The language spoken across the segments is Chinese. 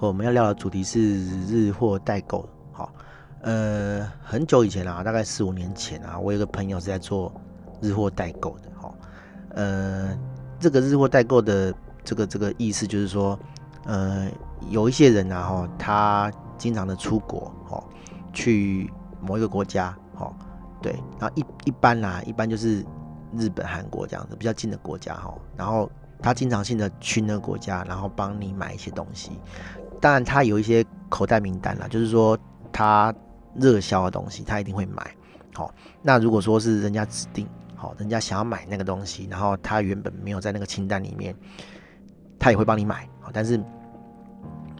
我们要聊的主题是日货代购。好，呃，很久以前啊，大概四五年前啊，我有个朋友是在做日货代购的。好，呃，这个日货代购的这个这个意思就是说，呃，有一些人啊，哈，他经常的出国，哈，去某一个国家，哈，对，然后一一般啊，一般就是日本、韩国这样子比较近的国家，哈，然后他经常性的去那个国家，然后帮你买一些东西。当然，他有一些口袋名单啦，就是说他热销的东西，他一定会买。好，那如果说是人家指定，好，人家想要买那个东西，然后他原本没有在那个清单里面，他也会帮你买。好，但是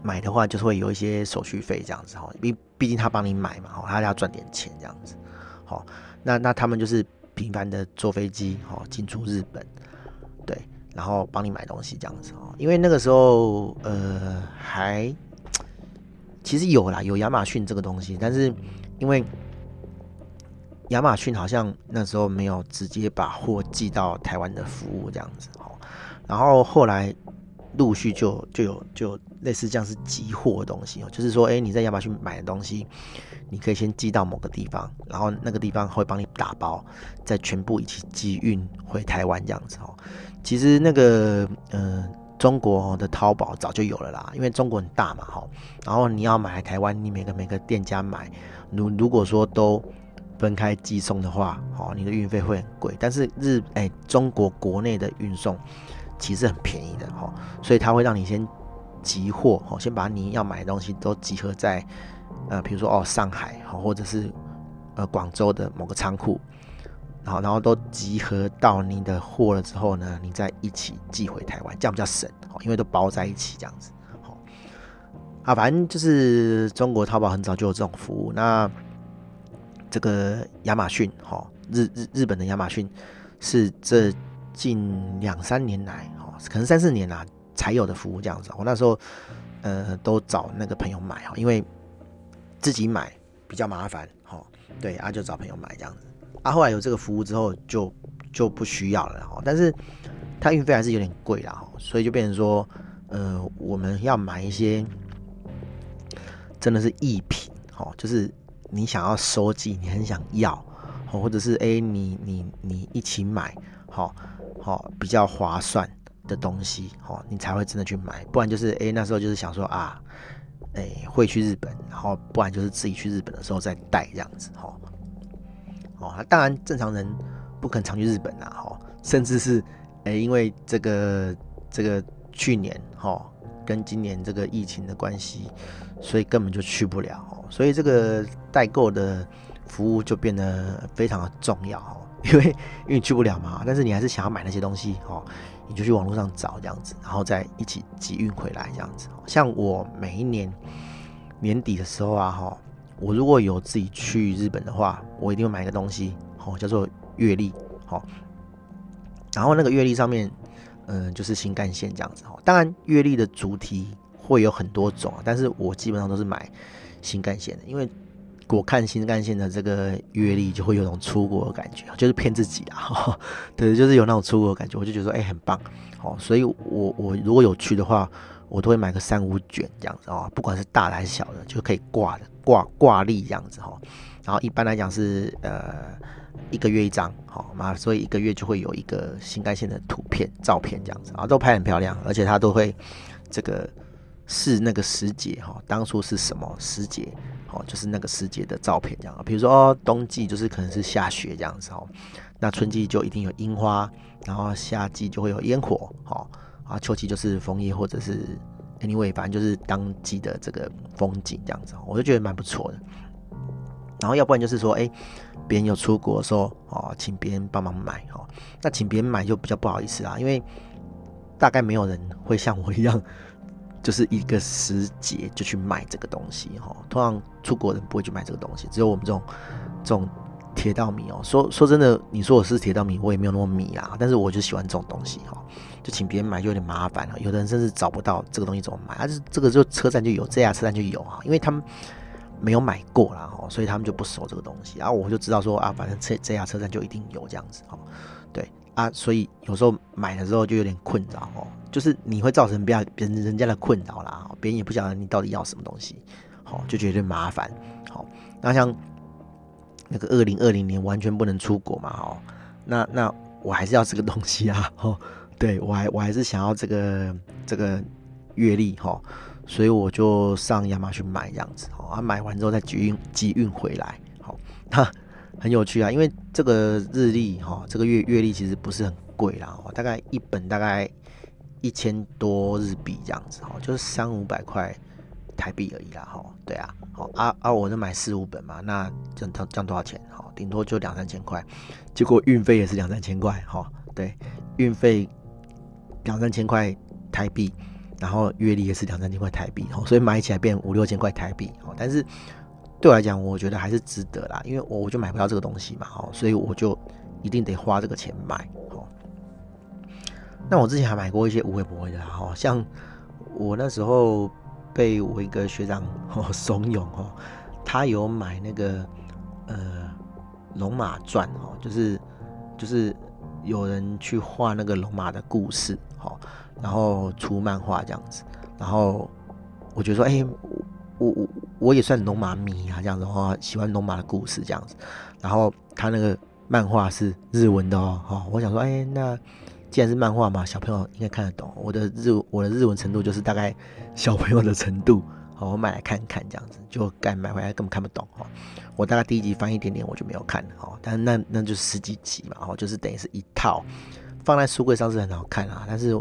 买的话，就是会有一些手续费这样子。哈，毕毕竟他帮你买嘛，哈，他要赚点钱这样子。好，那那他们就是频繁的坐飞机，哦，进出日本，然后帮你买东西这样子哦，因为那个时候呃还其实有啦，有亚马逊这个东西，但是因为亚马逊好像那时候没有直接把货寄到台湾的服务这样子哦，然后后来陆续就就有就类似这样是集货的东西哦，就是说哎你在亚马逊买的东西，你可以先寄到某个地方，然后那个地方会帮你打包，再全部一起寄运回台湾这样子哦。其实那个，呃，中国的淘宝早就有了啦，因为中国很大嘛，哈。然后你要买来台湾，你每个每个店家买，如如果说都分开寄送的话，哦，你的运费会很贵。但是日，哎、中国国内的运送其实很便宜的，哈。所以他会让你先集货，哦，先把你要买的东西都集合在，呃，比如说哦，上海，或者是呃广州的某个仓库。然后，然后都集合到你的货了之后呢，你再一起寄回台湾，这样比较省哦，因为都包在一起这样子。好，啊，反正就是中国淘宝很早就有这种服务。那这个亚马逊，哈，日日日本的亚马逊是这近两三年来，哈，可能三四年啦才有的服务这样子。我那时候呃都找那个朋友买哈，因为自己买比较麻烦，哈，对啊，就找朋友买这样子。啊，后来有这个服务之后，就就不需要了哈。但是它运费还是有点贵啦，所以就变成说，呃，我们要买一些真的是艺品，哈，就是你想要收集，你很想要，或者是哎，你你你一起买，好好比较划算的东西，哈，你才会真的去买。不然就是哎，那时候就是想说啊，哎，会去日本，然后不然就是自己去日本的时候再带这样子，哈。哦，当然正常人不可能常去日本啦，哈，甚至是，诶，因为这个这个去年哈跟今年这个疫情的关系，所以根本就去不了，所以这个代购的服务就变得非常的重要，因为因为你去不了嘛，但是你还是想要买那些东西，哦，你就去网络上找这样子，然后再一起集运回来这样子，像我每一年年底的时候啊，哈。我如果有自己去日本的话，我一定会买一个东西，好，叫做月历，好。然后那个月历上面，嗯，就是新干线这样子，哈。当然，月历的主题会有很多种，但是我基本上都是买新干线的，因为我看新干线的这个阅历就会有种出国的感觉，就是骗自己啊，对，就是有那种出国的感觉，我就觉得说，哎，很棒，好，所以我我如果有去的话，我都会买个三五卷这样子啊，不管是大的还是小的，就可以挂的。挂挂历这样子哈，然后一般来讲是呃一个月一张，好嘛，所以一个月就会有一个新干线的图片照片这样子啊，都拍很漂亮，而且它都会这个是那个时节哈，当初是什么时节，哦，就是那个时节的照片这样啊，比如说冬季就是可能是下雪这样子哦，那春季就一定有樱花，然后夏季就会有烟火，好啊，秋季就是枫叶或者是。Anyway，反正就是当季的这个风景这样子，我就觉得蛮不错的。然后要不然就是说，哎、别人有出国的时候，哦，请别人帮忙买，哦，那请别人买就比较不好意思啦，因为大概没有人会像我一样就是一个时节就去买这个东西哈。通常出国人不会去买这个东西，只有我们这种这种铁道迷哦。说说真的，你说我是铁道迷，我也没有那么迷啊。但是我就喜欢这种东西哈，就请别人买就有点麻烦了。有的人甚至找不到这个东西怎么买，啊，就这个就车站就有，这家车站就有啊，因为他们没有买过啦，所以他们就不熟这个东西。然后我就知道说啊，反正这这家车站就一定有这样子哈，啊，所以有时候买的时候就有点困扰哦，就是你会造成别人人家的困扰啦，别人也不晓得你到底要什么东西，好，就觉得麻烦。好，那像那个二零二零年完全不能出国嘛，哦，那那我还是要这个东西啊，哦，对我还我还是想要这个这个阅历哈，所以我就上亚马逊买这样子，哦，啊，买完之后再集运集运回来，好，那。很有趣啊，因为这个日历哈，这个月月历其实不是很贵啦，大概一本大概一千多日币这样子哈，就是三五百块台币而已啦哈。对啊，好啊啊，我就买四五本嘛，那这样这样多少钱？哦，顶多就两三千块，结果运费也是两三千块哈。对，运费两三千块台币，然后月历也是两三千块台币，哦所以买起来变五六千块台币，哦但是。对我来讲，我觉得还是值得啦，因为我我就买不到这个东西嘛，哦，所以我就一定得花这个钱买，哦。那我之前还买过一些无微不会的，哈，像我那时候被我一个学长哦怂恿哦，他有买那个呃《龙马传》哦，就是就是有人去画那个龙马的故事，哦，然后出漫画这样子，然后我觉得说，哎，我我。我也算龙马迷啊，这样子的话，喜欢龙马的故事这样子。然后他那个漫画是日文的哦，哈，我想说，哎，那既然是漫画嘛，小朋友应该看得懂。我的日我的日文程度就是大概小朋友的程度，好，我买来看看这样子，就该买回来根本看不懂哈。我大概第一集翻一点点，我就没有看哦。但那那就十几集嘛，哦，就是等于是一套放在书柜上是很好看啊，但是。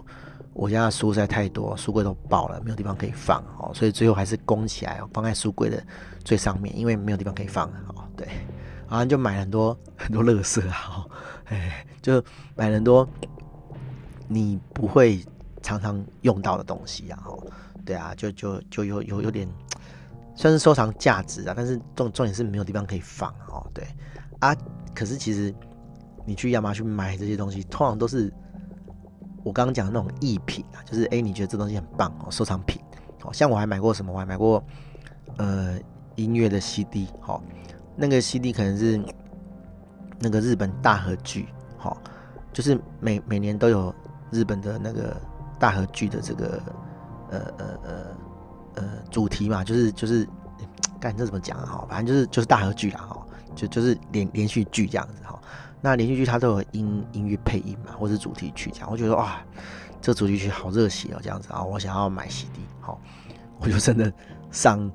我家的书实在太多，书柜都爆了，没有地方可以放哦，所以最后还是供起来哦，放在书柜的最上面，因为没有地方可以放哦。对，然后就买了很多 很多乐色啊，哎，就买了很多你不会常常用到的东西啊，哦，对啊，就就就有有有点算是收藏价值啊，但是重重点是没有地方可以放哦，对啊，可是其实你去亚马逊买这些东西，通常都是。我刚刚讲的那种艺品啊，就是哎、你觉得这东西很棒哦，收藏品，好像我还买过什么？我还买过呃音乐的 CD，好，那个 CD 可能是那个日本大河剧，好，就是每每年都有日本的那个大河剧的这个呃呃呃呃主题嘛，就是就是，干这怎么讲啊？哈，反正就是就是大合剧啦，哈，就就是连连续剧这样子，哈。那连续剧它都有音音乐配音嘛，或是主题曲这样，我觉得哇，这主题曲好热血哦，这样子啊，我想要买 CD，好，我就真的上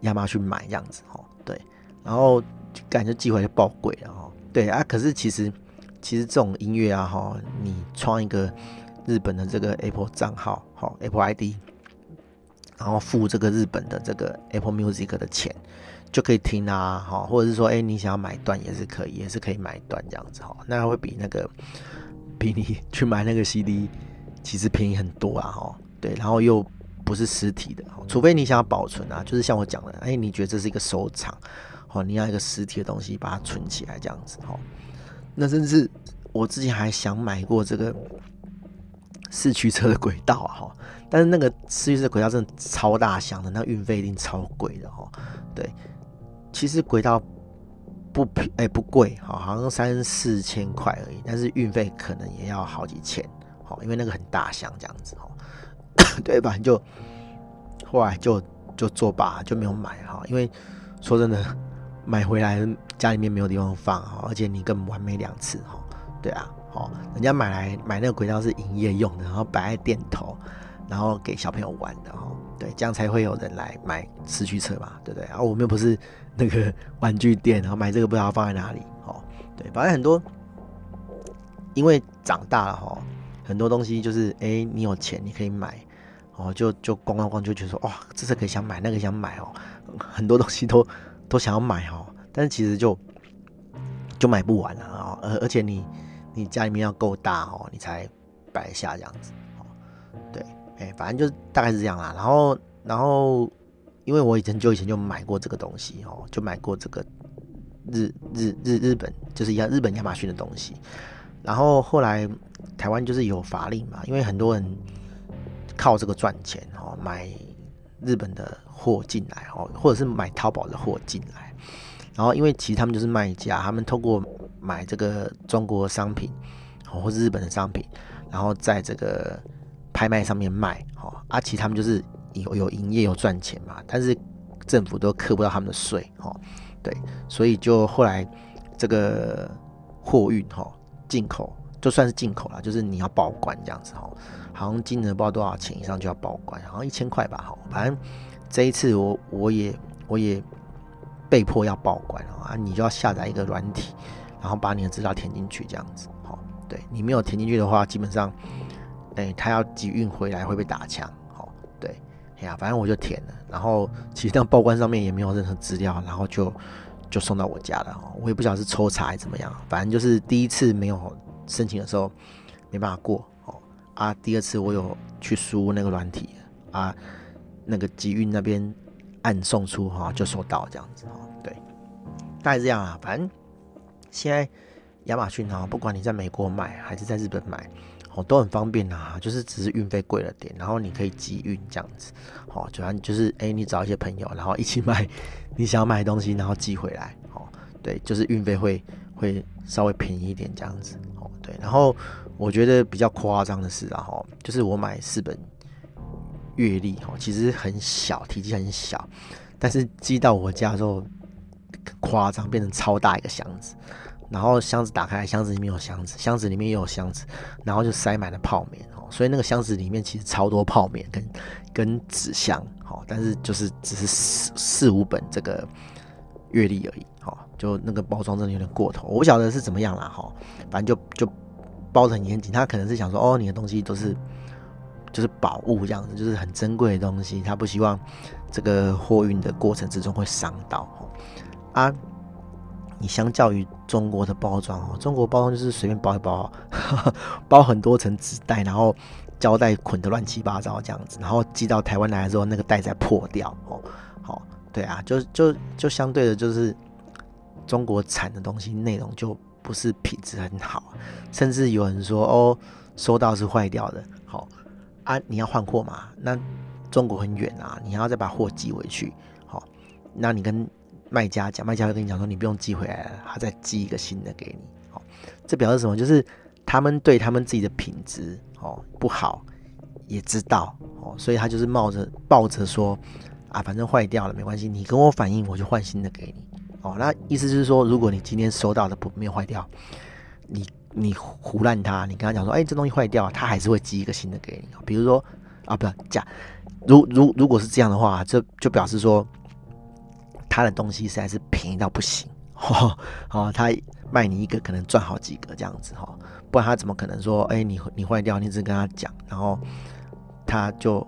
亚马逊买这样子，哈，对，然后感觉寄回来就爆贵了，哈，对啊，可是其实其实这种音乐啊，哈，你创一个日本的这个 Apple 账号，好 Apple ID，然后付这个日本的这个 Apple Music 的钱。就可以听啊，哈，或者是说，哎、你想要买断也是可以，也是可以买断这样子哈，那会比那个 比你 去买那个 CD 其实便宜很多啊，哈，对，然后又不是实体的，除非你想要保存啊，就是像我讲的，哎、你觉得这是一个收藏，哦，你要一个实体的东西把它存起来这样子，哈，那甚至我之前还想买过这个四驱车的轨道啊，哈，但是那个四驱车轨道真的超大箱的，那运费一定超贵的，哈，对。其实轨道不便哎不贵，好，好像三四千块而已，但是运费可能也要好几千，好，因为那个很大箱这样子，哈，对吧？就后来就就作罢，就没有买哈，因为说真的，买回来家里面没有地方放哈，而且你根本玩没两次哈，对啊，好，人家买来买那个轨道是营业用的，然后摆在店头，然后给小朋友玩的哈，对，这样才会有人来买四驱车嘛，对不对？啊，我们又不是。那个 玩具店，然后买这个不知道放在哪里，哦，对，反正很多，因为长大了哈，很多东西就是，哎、你有钱你可以买，哦，就就逛逛逛就觉得说，哇，这是可以想买，那个想买哦，很多东西都都想要买哦，但是其实就就买不完了啊，而而且你你家里面要够大哦，你才摆下这样子，哎，反正就大概是这样啦。然后，然后，因为我以前就以前就买过这个东西哦，就买过这个日日日日本就是亚日本亚马逊的东西。然后后来台湾就是有法令嘛，因为很多人靠这个赚钱哦，买日本的货进来哦，或者是买淘宝的货进来。然后因为其实他们就是卖家，他们透过买这个中国商品哦，或是日本的商品，然后在这个。拍卖上面卖，哦，啊，其实他们就是有有营业有赚钱嘛，但是政府都课不到他们的税，哦，对，所以就后来这个货运，哈，进口就算是进口了，就是你要报关这样子，哈，好像金额不知道多少钱以上就要报关，好像一千块吧，哈，反正这一次我我也我也被迫要报关啊，你就要下载一个软体，然后把你的资料填进去这样子，哈，对，你没有填进去的话，基本上。哎、他要集运回来会被打枪，哦，对，哎呀，反正我就填了，然后其实那报关上面也没有任何资料，然后就就送到我家了，哦，我也不晓得是抽查还是怎么样，反正就是第一次没有申请的时候没办法过，哦，啊，第二次我有去输那个软体，啊，那个集运那边按送出哈就收到这样子，哦，对，大概这样啊，反正现在亚马逊啊，不管你在美国买还是在日本买。都很方便啊，就是只是运费贵了点，然后你可以集运这样子，好，主要就是哎、你找一些朋友，然后一起买你想要买的东西，然后寄回来，哦，对，就是运费会会稍微便宜一点这样子，哦，对，然后我觉得比较夸张的是啊，哈，就是我买四本月历，哦，其实很小，体积很小，但是寄到我家之后，夸张变成超大一个箱子。然后箱子打开，箱子里面有箱子，箱子里面也有箱子，然后就塞满了泡面哦。所以那个箱子里面其实超多泡面跟跟纸箱，哦，但是就是只是四四五本这个阅历而已，哦，就那个包装真的有点过头，我不晓得是怎么样啦，哈，反正就就包得很严谨，他可能是想说，哦，你的东西都是就是宝物这样子，就是很珍贵的东西，他不希望这个货运的过程之中会伤到，啊。你相较于中国的包装哦，中国包装就是随便包一包，包很多层纸袋，然后胶带捆得乱七八糟这样子，然后寄到台湾来之后，那个袋再破掉哦，好，对啊，就就就相对的，就是中国产的东西内容就不是品质很好，甚至有人说哦，收到是坏掉的，好啊，你要换货嘛，那中国很远啊，你要再把货寄回去，好，那你跟。卖家讲，卖家会跟你讲说，你不用寄回来了，他再寄一个新的给你。哦，这表示什么？就是他们对他们自己的品质哦不好也知道哦，所以他就是冒着抱着说啊，反正坏掉了没关系，你跟我反映，我就换新的给你。哦，那意思就是说，如果你今天收到的不没有坏掉，你你胡烂他，你跟他讲说，哎，这东西坏掉了，他还是会寄一个新的给你。比如说啊，不要假，如如如果是这样的话，这就表示说。他的东西实在是便宜到不行，哦，哦，他卖你一个可能赚好几个这样子哈，不然他怎么可能说，哎，你你坏掉，你只跟他讲，然后他就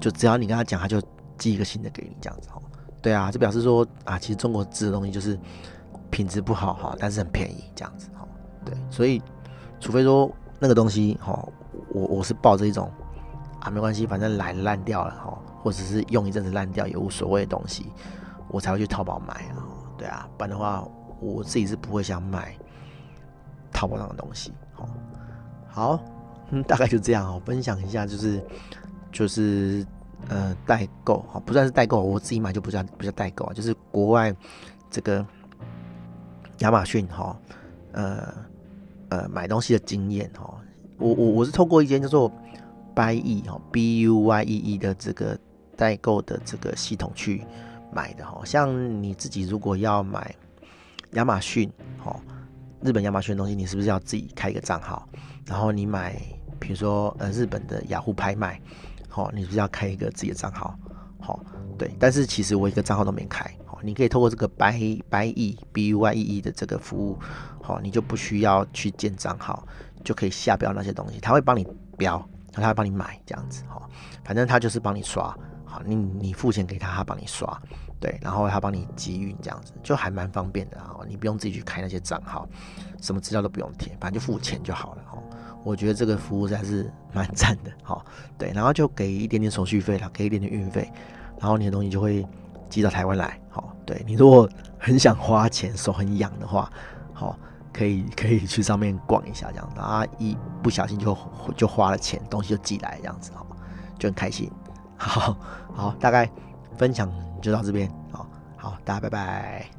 就只要你跟他讲，他就寄一个新的给你这样子哈，对啊，这表示说啊，其实中国制的东西就是品质不好哈，但是很便宜这样子哈，对，所以除非说那个东西哈，我我是抱着一种啊没关系，反正来烂掉了哈，或者是用一阵子烂掉也无所谓的东西。我才会去淘宝买啊，对啊，不然的话，我自己是不会想买淘宝上的东西。好，好，嗯，大概就这样哦，分享一下，就是就是呃代购，哈，不算是代购，我自己买就不叫不叫代购啊，就是国外这个亚马逊哈，呃呃买东西的经验哈，我我我是透过一间叫做 Buyee 哈 B U Y E E 的这个代购的这个系统去。买的哈，像你自己如果要买亚马逊，哈，日本亚马逊的东西，你是不是要自己开一个账号？然后你买，比如说呃日本的雅虎拍卖，好，你是不是要开一个自己的账号？好，对。但是其实我一个账号都没开，好，你可以透过这个 Buy buy e b u y e E 的这个服务，好，你就不需要去建账号，就可以下标那些东西，他会帮你标，他会帮你买这样子，哈，反正他就是帮你刷。好，你你付钱给他，他帮你刷，对，然后他帮你集运这样子，就还蛮方便的啊，你不用自己去开那些账号，什么资料都不用填，反正就付钱就好了哦。我觉得这个服务还是蛮赞的，好，对，然后就给一点点手续费了，给一点点运费，然后你的东西就会寄到台湾来，好，对，你如果 很想花钱，手很痒的话，好。可以可以去上面逛一下，这样子啊，一不小心就就花了钱，东西就寄来这样子，好，就很开心。好好，大概分享就到这边，好好，大家拜拜。